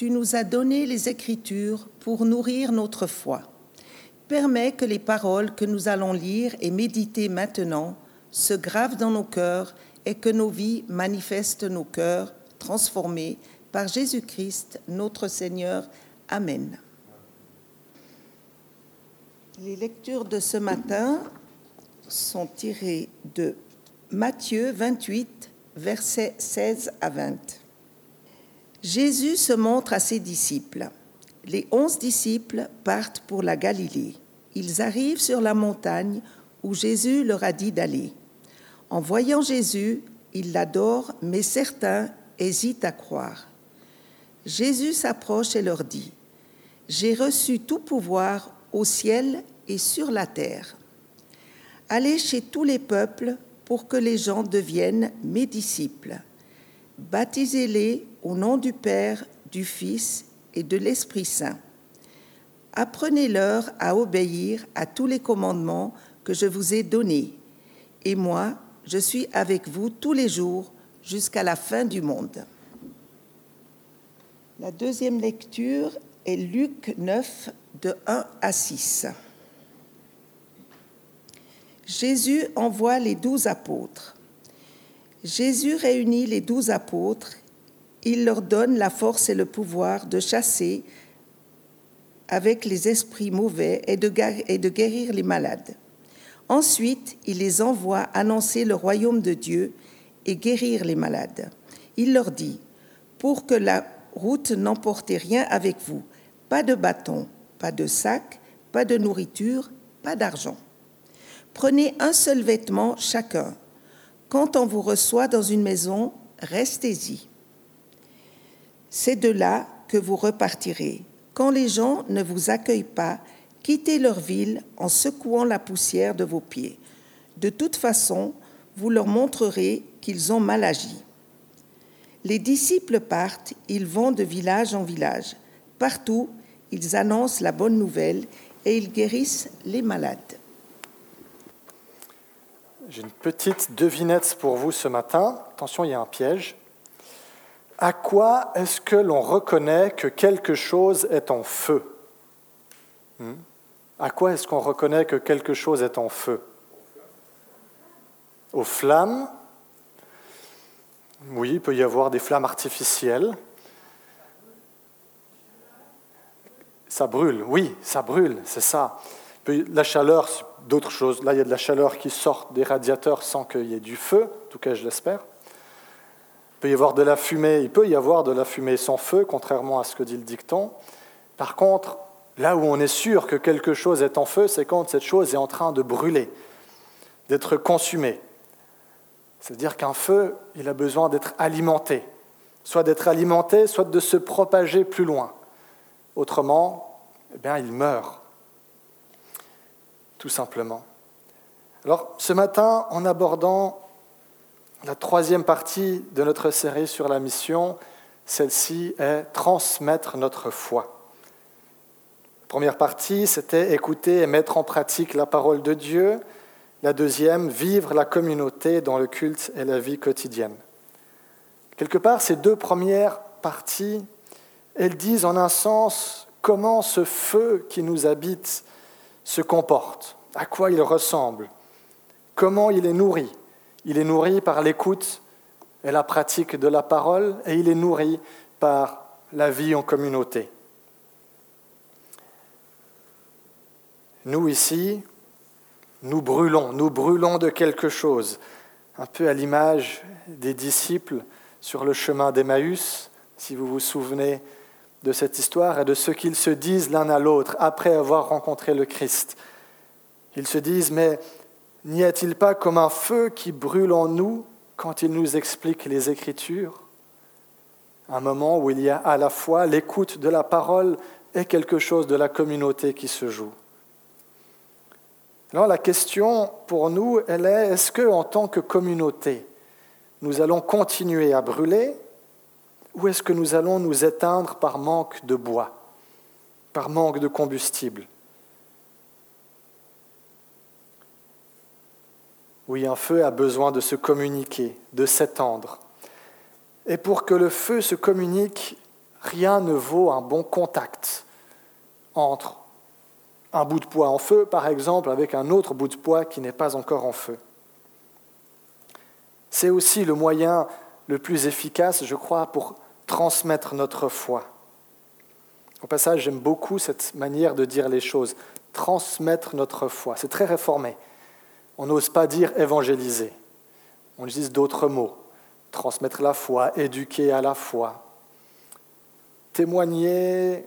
tu nous as donné les Écritures pour nourrir notre foi. Permets que les paroles que nous allons lire et méditer maintenant se gravent dans nos cœurs et que nos vies manifestent nos cœurs transformés par Jésus-Christ, notre Seigneur. Amen. Les lectures de ce matin sont tirées de Matthieu 28, versets 16 à 20. Jésus se montre à ses disciples. Les onze disciples partent pour la Galilée. Ils arrivent sur la montagne où Jésus leur a dit d'aller. En voyant Jésus, ils l'adorent, mais certains hésitent à croire. Jésus s'approche et leur dit, J'ai reçu tout pouvoir au ciel et sur la terre. Allez chez tous les peuples pour que les gens deviennent mes disciples. Baptisez-les au nom du Père, du Fils et de l'Esprit Saint. Apprenez-leur à obéir à tous les commandements que je vous ai donnés. Et moi, je suis avec vous tous les jours jusqu'à la fin du monde. La deuxième lecture est Luc 9, de 1 à 6. Jésus envoie les douze apôtres. Jésus réunit les douze apôtres il leur donne la force et le pouvoir de chasser avec les esprits mauvais et de, guérir les malades. Ensuite, il les envoie annoncer le royaume de Dieu et guérir les malades. Il leur dit, pour que la route n'emporte rien avec vous, pas de bâton, pas de sac, pas de nourriture, pas d'argent. Prenez un seul vêtement chacun. Quand on vous reçoit dans une maison, restez-y. C'est de là que vous repartirez. Quand les gens ne vous accueillent pas, quittez leur ville en secouant la poussière de vos pieds. De toute façon, vous leur montrerez qu'ils ont mal agi. Les disciples partent, ils vont de village en village. Partout, ils annoncent la bonne nouvelle et ils guérissent les malades. J'ai une petite devinette pour vous ce matin. Attention, il y a un piège. À quoi est-ce que l'on reconnaît que quelque chose est en feu? Hmm? À quoi est-ce qu'on reconnaît que quelque chose est en feu? Aux flammes? Oui, il peut y avoir des flammes artificielles. Ça brûle, oui, ça brûle, c'est ça. La chaleur, d'autres choses. Là, il y a de la chaleur qui sort des radiateurs sans qu'il y ait du feu, en tout cas, je l'espère. Il peut y avoir de la fumée, il peut y avoir de la fumée sans feu, contrairement à ce que dit le dicton. Par contre, là où on est sûr que quelque chose est en feu, c'est quand cette chose est en train de brûler, d'être consumée. C'est-à-dire qu'un feu, il a besoin d'être alimenté, soit d'être alimenté, soit de se propager plus loin. Autrement, eh bien, il meurt, tout simplement. Alors, ce matin, en abordant la troisième partie de notre série sur la mission, celle-ci est transmettre notre foi. La première partie, c'était écouter et mettre en pratique la parole de Dieu. La deuxième, vivre la communauté dans le culte et la vie quotidienne. Quelque part, ces deux premières parties, elles disent en un sens comment ce feu qui nous habite se comporte, à quoi il ressemble, comment il est nourri, il est nourri par l'écoute et la pratique de la parole, et il est nourri par la vie en communauté. Nous ici, nous brûlons, nous brûlons de quelque chose, un peu à l'image des disciples sur le chemin d'Emmaüs, si vous vous souvenez de cette histoire, et de ce qu'ils se disent l'un à l'autre après avoir rencontré le Christ. Ils se disent, mais N'y a-t-il pas comme un feu qui brûle en nous quand il nous explique les Écritures? Un moment où il y a à la fois l'écoute de la parole est quelque chose de la communauté qui se joue. Alors la question pour nous, elle est, est-ce que en tant que communauté, nous allons continuer à brûler ou est-ce que nous allons nous éteindre par manque de bois, par manque de combustible? Oui, un feu a besoin de se communiquer, de s'étendre. Et pour que le feu se communique, rien ne vaut un bon contact entre un bout de poids en feu, par exemple, avec un autre bout de poids qui n'est pas encore en feu. C'est aussi le moyen le plus efficace, je crois, pour transmettre notre foi. Au passage, j'aime beaucoup cette manière de dire les choses, transmettre notre foi. C'est très réformé. On n'ose pas dire évangéliser. On utilise d'autres mots. Transmettre la foi, éduquer à la foi. Témoigner,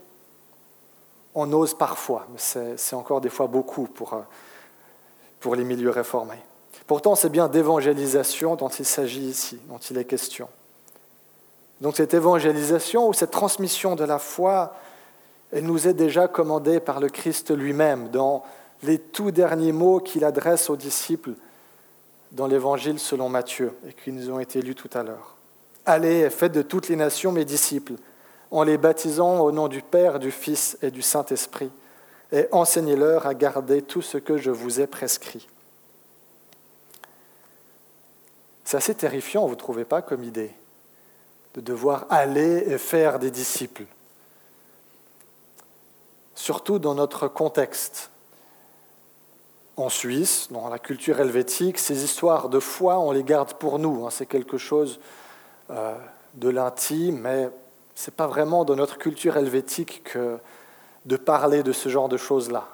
on ose parfois, mais c'est encore des fois beaucoup pour, euh, pour les milieux réformés. Pourtant, c'est bien d'évangélisation dont il s'agit ici, dont il est question. Donc cette évangélisation ou cette transmission de la foi, elle nous est déjà commandée par le Christ lui-même dans les tout derniers mots qu'il adresse aux disciples dans l'Évangile selon Matthieu et qui nous ont été lus tout à l'heure. Allez et faites de toutes les nations mes disciples, en les baptisant au nom du Père, du Fils et du Saint-Esprit, et enseignez-leur à garder tout ce que je vous ai prescrit. C'est assez terrifiant, vous ne trouvez pas, comme idée, de devoir aller et faire des disciples, surtout dans notre contexte en Suisse, dans la culture helvétique, ces histoires de foi, on les garde pour nous. Hein. C'est quelque chose euh, de l'intime, mais ce n'est pas vraiment dans notre culture helvétique que de parler de ce genre de choses-là.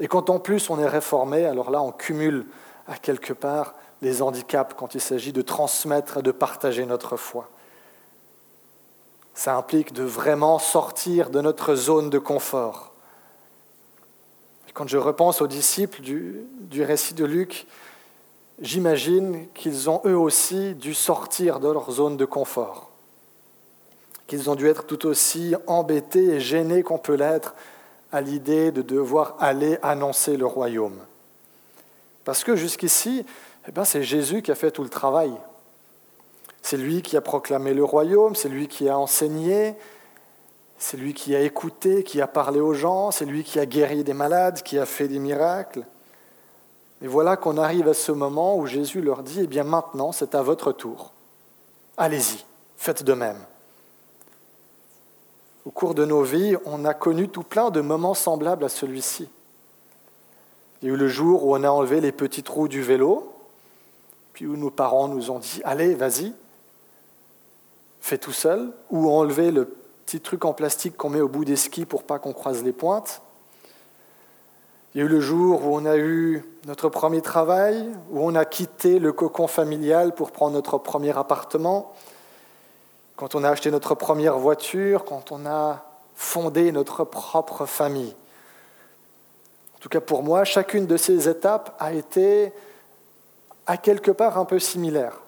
Et quand en plus on est réformé, alors là on cumule à quelque part les handicaps quand il s'agit de transmettre et de partager notre foi. Ça implique de vraiment sortir de notre zone de confort quand je repense aux disciples du, récit de Luc, j'imagine qu'ils ont eux aussi dû sortir de leur zone de confort, qu'ils ont dû être tout aussi embêtés et gênés qu'on peut l'être à l'idée de devoir aller annoncer le royaume. Parce que jusqu'ici, eh ben, c'est Jésus qui a fait tout le travail. C'est lui qui a proclamé le royaume, c'est lui qui a enseigné, c'est lui qui a écouté, qui a parlé aux gens, c'est lui qui a guéri des malades, qui a fait des miracles. Et voilà qu'on arrive à ce moment où Jésus leur dit, eh bien maintenant, c'est à votre tour. Allez-y, faites de même. Au cours de nos vies, on a connu tout plein de moments semblables à celui-ci. Il y a eu le jour où on a enlevé les petits trous du vélo, puis où nos parents nous ont dit, allez, vas-y, fais tout seul, ou enlever le petit truc en plastique qu'on met au bout des skis pour pas qu'on croise les pointes. Il y a eu le jour où on a eu notre premier travail, où on a quitté le cocon familial pour prendre notre premier appartement, quand on a acheté notre première voiture, quand on a fondé notre propre famille. En tout cas pour moi, chacune de ces étapes a été à quelque part un peu similaire.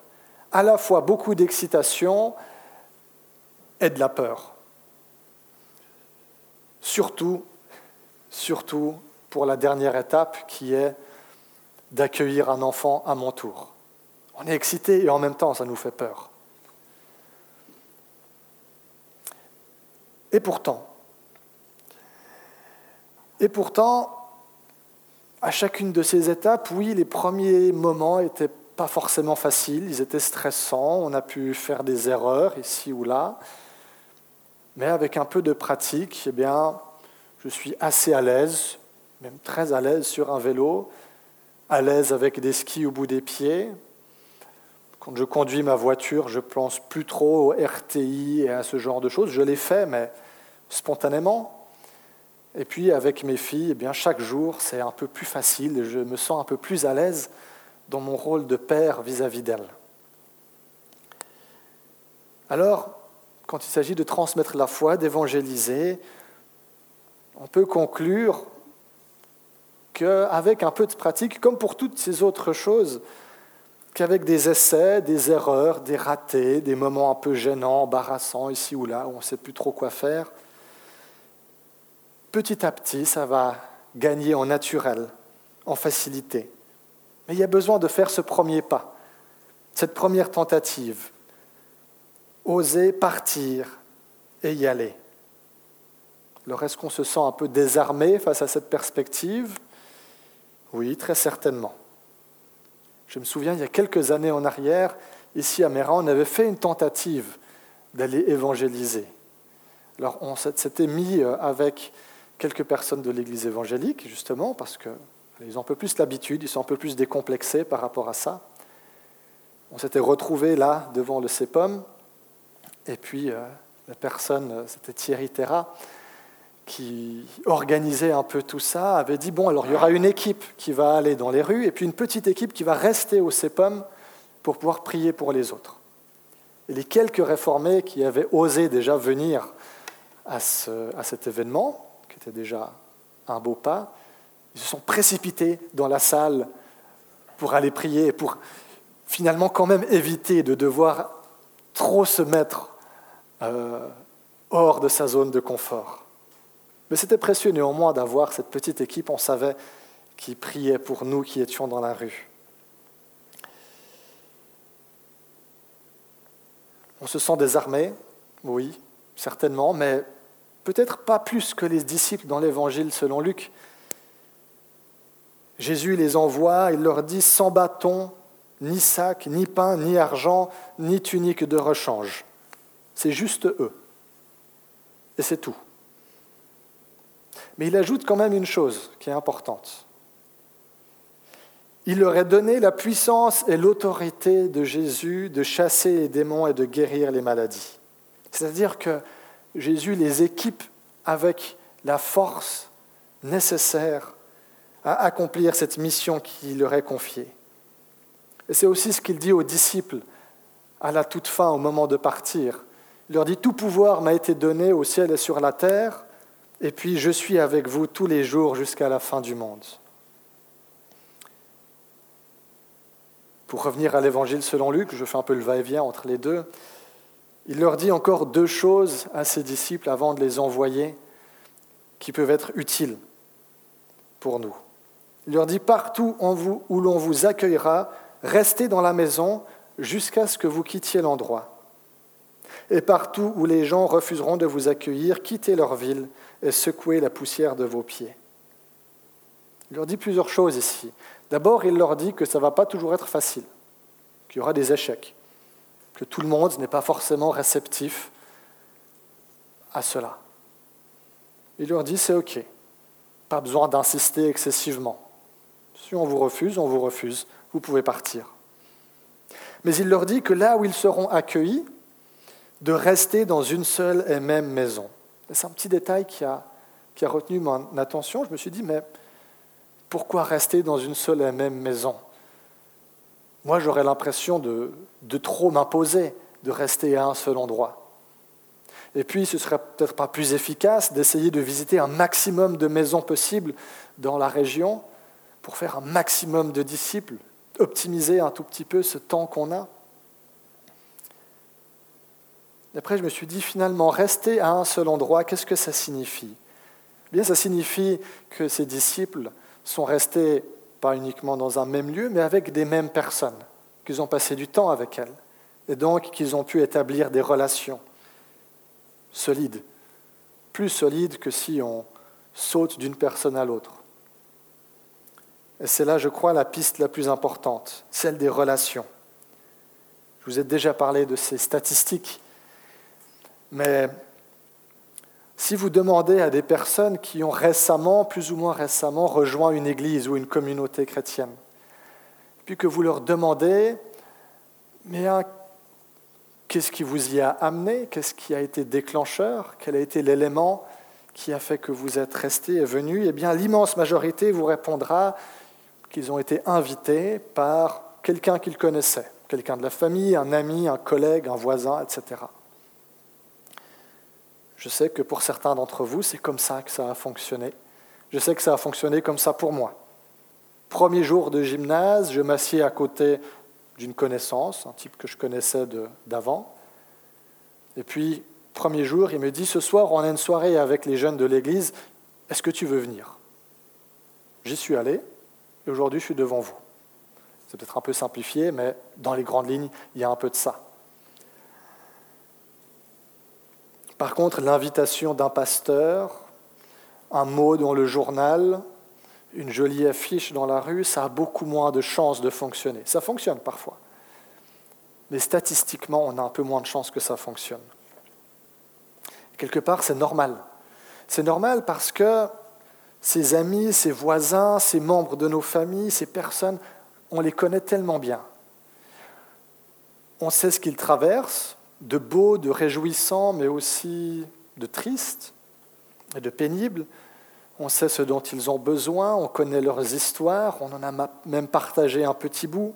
À la fois beaucoup d'excitation et de la peur. Surtout, surtout pour la dernière étape qui est d'accueillir un enfant à mon tour. On est excité et en même temps ça nous fait peur. Et pourtant, et pourtant, à chacune de ces étapes, oui, les premiers moments n'étaient pas forcément faciles, ils étaient stressants, on a pu faire des erreurs ici ou là, mais avec un peu de pratique, eh bien, je suis assez à l'aise, même très à l'aise sur un vélo, à l'aise avec des skis au bout des pieds. Quand je conduis ma voiture, je pense plus trop au RTI et à ce genre de choses. Je l'ai fait, mais spontanément. Et puis avec mes filles, eh bien, chaque jour, c'est un peu plus facile. Je me sens un peu plus à l'aise dans mon rôle de père vis-à-vis d'elles. Alors, quand il s'agit de transmettre la foi, d'évangéliser, on peut conclure qu'avec un peu de pratique, comme pour toutes ces autres choses, qu'avec des essais, des erreurs, des ratés, des moments un peu gênants, embarrassants ici ou là, où on ne sait plus trop quoi faire, petit à petit, ça va gagner en naturel, en facilité. Mais il y a besoin de faire ce premier pas, cette première tentative. Oser partir et y aller. Alors est-ce qu'on se sent un peu désarmé face à cette perspective Oui, très certainement. Je me souviens, il y a quelques années en arrière, ici à Méran, on avait fait une tentative d'aller évangéliser. Alors on s'était mis euh, avec quelques personnes de l'Église évangélique, justement, parce qu'ils ont un peu plus l'habitude, ils sont un peu plus décomplexés par rapport à ça. On s'était retrouvés là, devant le CEPOM, et puis euh, la personne, c'était Thierry Terra, qui organisait un peu tout ça, avait dit, bon, alors il y aura une équipe qui va aller dans les rues, et puis une petite équipe qui va rester au CEPOM pour pouvoir prier pour les autres. Et les quelques réformés qui avaient osé déjà venir à, à cet événement, qui était déjà un beau pas, ils se sont précipités dans la salle pour aller prier, pour finalement quand même éviter de devoir trop se mettre euh, hors de sa zone de confort. Mais c'était précieux néanmoins d'avoir cette petite équipe, on savait, qui priait pour nous qui étions dans la rue. On se sent désarmé, oui, certainement, mais peut-être pas plus que les disciples dans l'Évangile selon Luc. Jésus les envoie, il leur dit sans bâton, ni sac, ni pain, ni argent, ni tunique de rechange. C'est juste eux. Et c'est tout. Mais il ajoute quand même une chose qui est importante. Il leur a donné la puissance et l'autorité de Jésus de chasser les démons et de guérir les maladies. C'est-à-dire que Jésus les équipe avec la force nécessaire à accomplir cette mission qui leur est confiée. Et c'est aussi ce qu'il dit aux disciples à la toute fin, au moment de partir. Il leur dit, Tout pouvoir m'a été donné au ciel et sur la terre, et puis je suis avec vous tous les jours jusqu'à la fin du monde. Pour revenir à l'évangile selon Luc, je fais un peu le va-et-vient entre les deux, il leur dit encore deux choses à ses disciples avant de les envoyer qui peuvent être utiles pour nous. Il leur dit partout en vous, où l'on vous accueillera, restez dans la maison jusqu'à ce que vous quittiez l'endroit. Et partout où les gens refuseront de vous accueillir, quittez leur ville et secouez la poussière de vos pieds. Il leur dit plusieurs choses ici. D'abord, il leur dit que ça ne va pas toujours être facile, qu'il y aura des échecs, que tout le monde n'est pas forcément réceptif à cela. Il leur dit c'est OK, pas besoin d'insister excessivement. Si on vous refuse, on vous refuse, vous pouvez partir. Mais il leur dit que là où ils seront accueillis, de rester dans une seule et même maison. C'est un petit détail qui a, retenu mon attention. Je me suis dit, mais pourquoi rester dans une seule et même maison? Moi, j'aurais l'impression de, trop m'imposer, de rester à un seul endroit. Et puis, ce serait peut-être pas plus efficace d'essayer de visiter un maximum de maisons possibles dans la région pour faire un maximum de disciples, optimiser un tout petit peu ce temps qu'on a. Et après, je me suis dit, finalement, rester à un seul endroit, qu'est-ce que ça signifie? Eh Bien, ça signifie que ces disciples sont restés pas uniquement dans un même lieu, mais avec des mêmes personnes, qu'ils ont passé du temps avec elles, et donc qu'ils ont pu établir des relations solides, plus solides que si on saute d'une personne à l'autre. Et c'est là, je crois, la piste la plus importante, celle des relations. Je vous ai déjà parlé de ces statistiques, mais si vous demandez à des personnes qui ont récemment, plus ou moins récemment, rejoint une église ou une communauté chrétienne, puis que vous leur demandez, mais qu'est-ce qui vous y a amené? Qu'est-ce qui a été déclencheur? Quel a été l'élément qui a fait que vous êtes restés et venus Eh bien, l'immense majorité vous répondra qu'ils ont été invités par quelqu'un qu'ils connaissaient, quelqu'un de la famille, un ami, un collègue, un voisin, etc. Je sais que pour certains d'entre vous, c'est comme ça que ça a fonctionné. Je sais que ça a fonctionné comme ça pour moi. Premier jour de gymnase, je m'assieds à côté d'une connaissance, un type que je connaissais d'avant. Et puis, premier jour, il me dit, ce soir, on a une soirée avec les jeunes de l'église, est-ce que tu veux venir? J'y suis allé et aujourd'hui je suis devant vous. C'est peut-être un peu simplifié, mais dans les grandes lignes, il y a un peu de ça. Par contre, l'invitation d'un pasteur, un mot dans le journal, une jolie affiche dans la rue, ça a beaucoup moins de chances de fonctionner. Ça fonctionne parfois. Mais statistiquement, on a un peu moins de chances que ça fonctionne. Quelque part, c'est normal. C'est normal parce que ces amis, ces voisins, ces membres de nos familles, ces personnes, on les connaît tellement bien. On sait ce qu'ils traversent, de beau, de réjouissant, mais aussi de triste et de pénible. On sait ce dont ils ont besoin, on connaît leurs histoires, on en a même partagé un petit bout.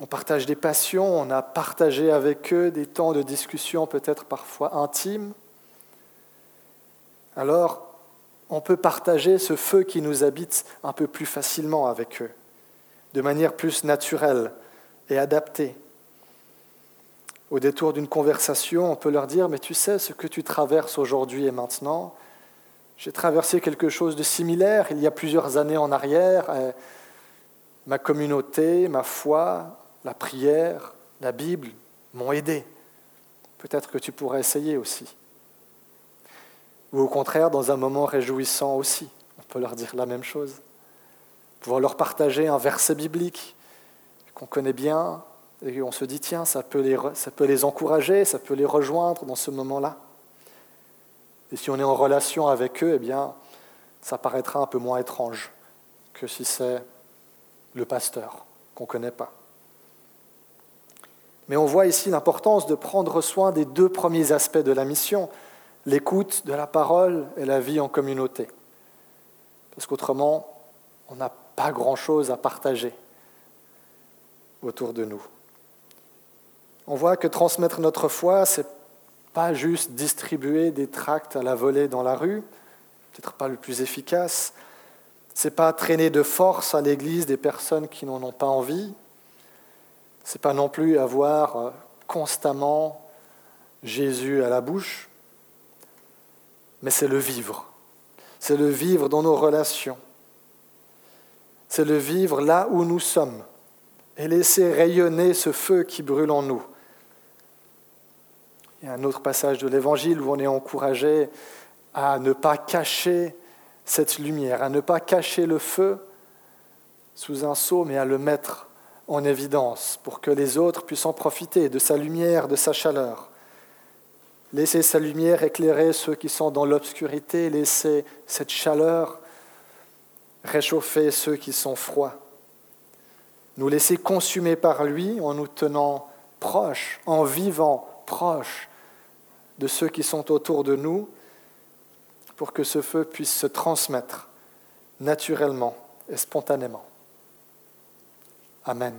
On partage des passions, on a partagé avec eux des temps de discussion peut-être parfois intimes. Alors, on peut partager ce feu qui nous habite un peu plus facilement avec eux, de manière plus naturelle et adaptée. Au détour d'une conversation, on peut leur dire, mais tu sais ce que tu traverses aujourd'hui et maintenant, j'ai traversé quelque chose de similaire il y a plusieurs années en arrière. Ma communauté, ma foi, la prière, la Bible m'ont aidé. Peut-être que tu pourrais essayer aussi. Ou au contraire, dans un moment réjouissant aussi, on peut leur dire la même chose. Pouvoir leur partager un verset biblique qu'on connaît bien et on se dit, tiens, ça peut, les, encourager, ça peut les rejoindre dans ce moment-là. Et si on est en relation avec eux, eh bien, ça paraîtra un peu moins étrange que si c'est le pasteur qu'on ne connaît pas. Mais on voit ici l'importance de prendre soin des deux premiers aspects de la mission, l'écoute de la parole et la vie en communauté. Parce qu'autrement, on n'a pas grand-chose à partager autour de nous. On voit que transmettre notre foi, c'est pas juste distribuer des tracts à la volée dans la rue, peut-être pas le plus efficace. C'est pas traîner de force à l'église des personnes qui n'en ont pas envie. C'est pas non plus avoir euh, constamment Jésus à la bouche mais c'est le vivre. C'est le vivre dans nos relations. C'est le vivre là où nous sommes et laisser rayonner ce feu qui brûle en nous. Il y a un autre passage de l'Évangile où on est encouragé à ne pas cacher cette lumière, à ne pas cacher le feu sous un seau, mais à le mettre en évidence pour que les autres puissent en profiter de sa lumière, de sa chaleur. Laissez sa lumière éclairer ceux qui sont dans l'obscurité, laissez cette chaleur réchauffer ceux qui sont froids. Nous laisser consumer par lui en nous tenant proches, en vivant proches de ceux qui sont autour de nous, pour que ce feu puisse se transmettre naturellement et spontanément. Amen.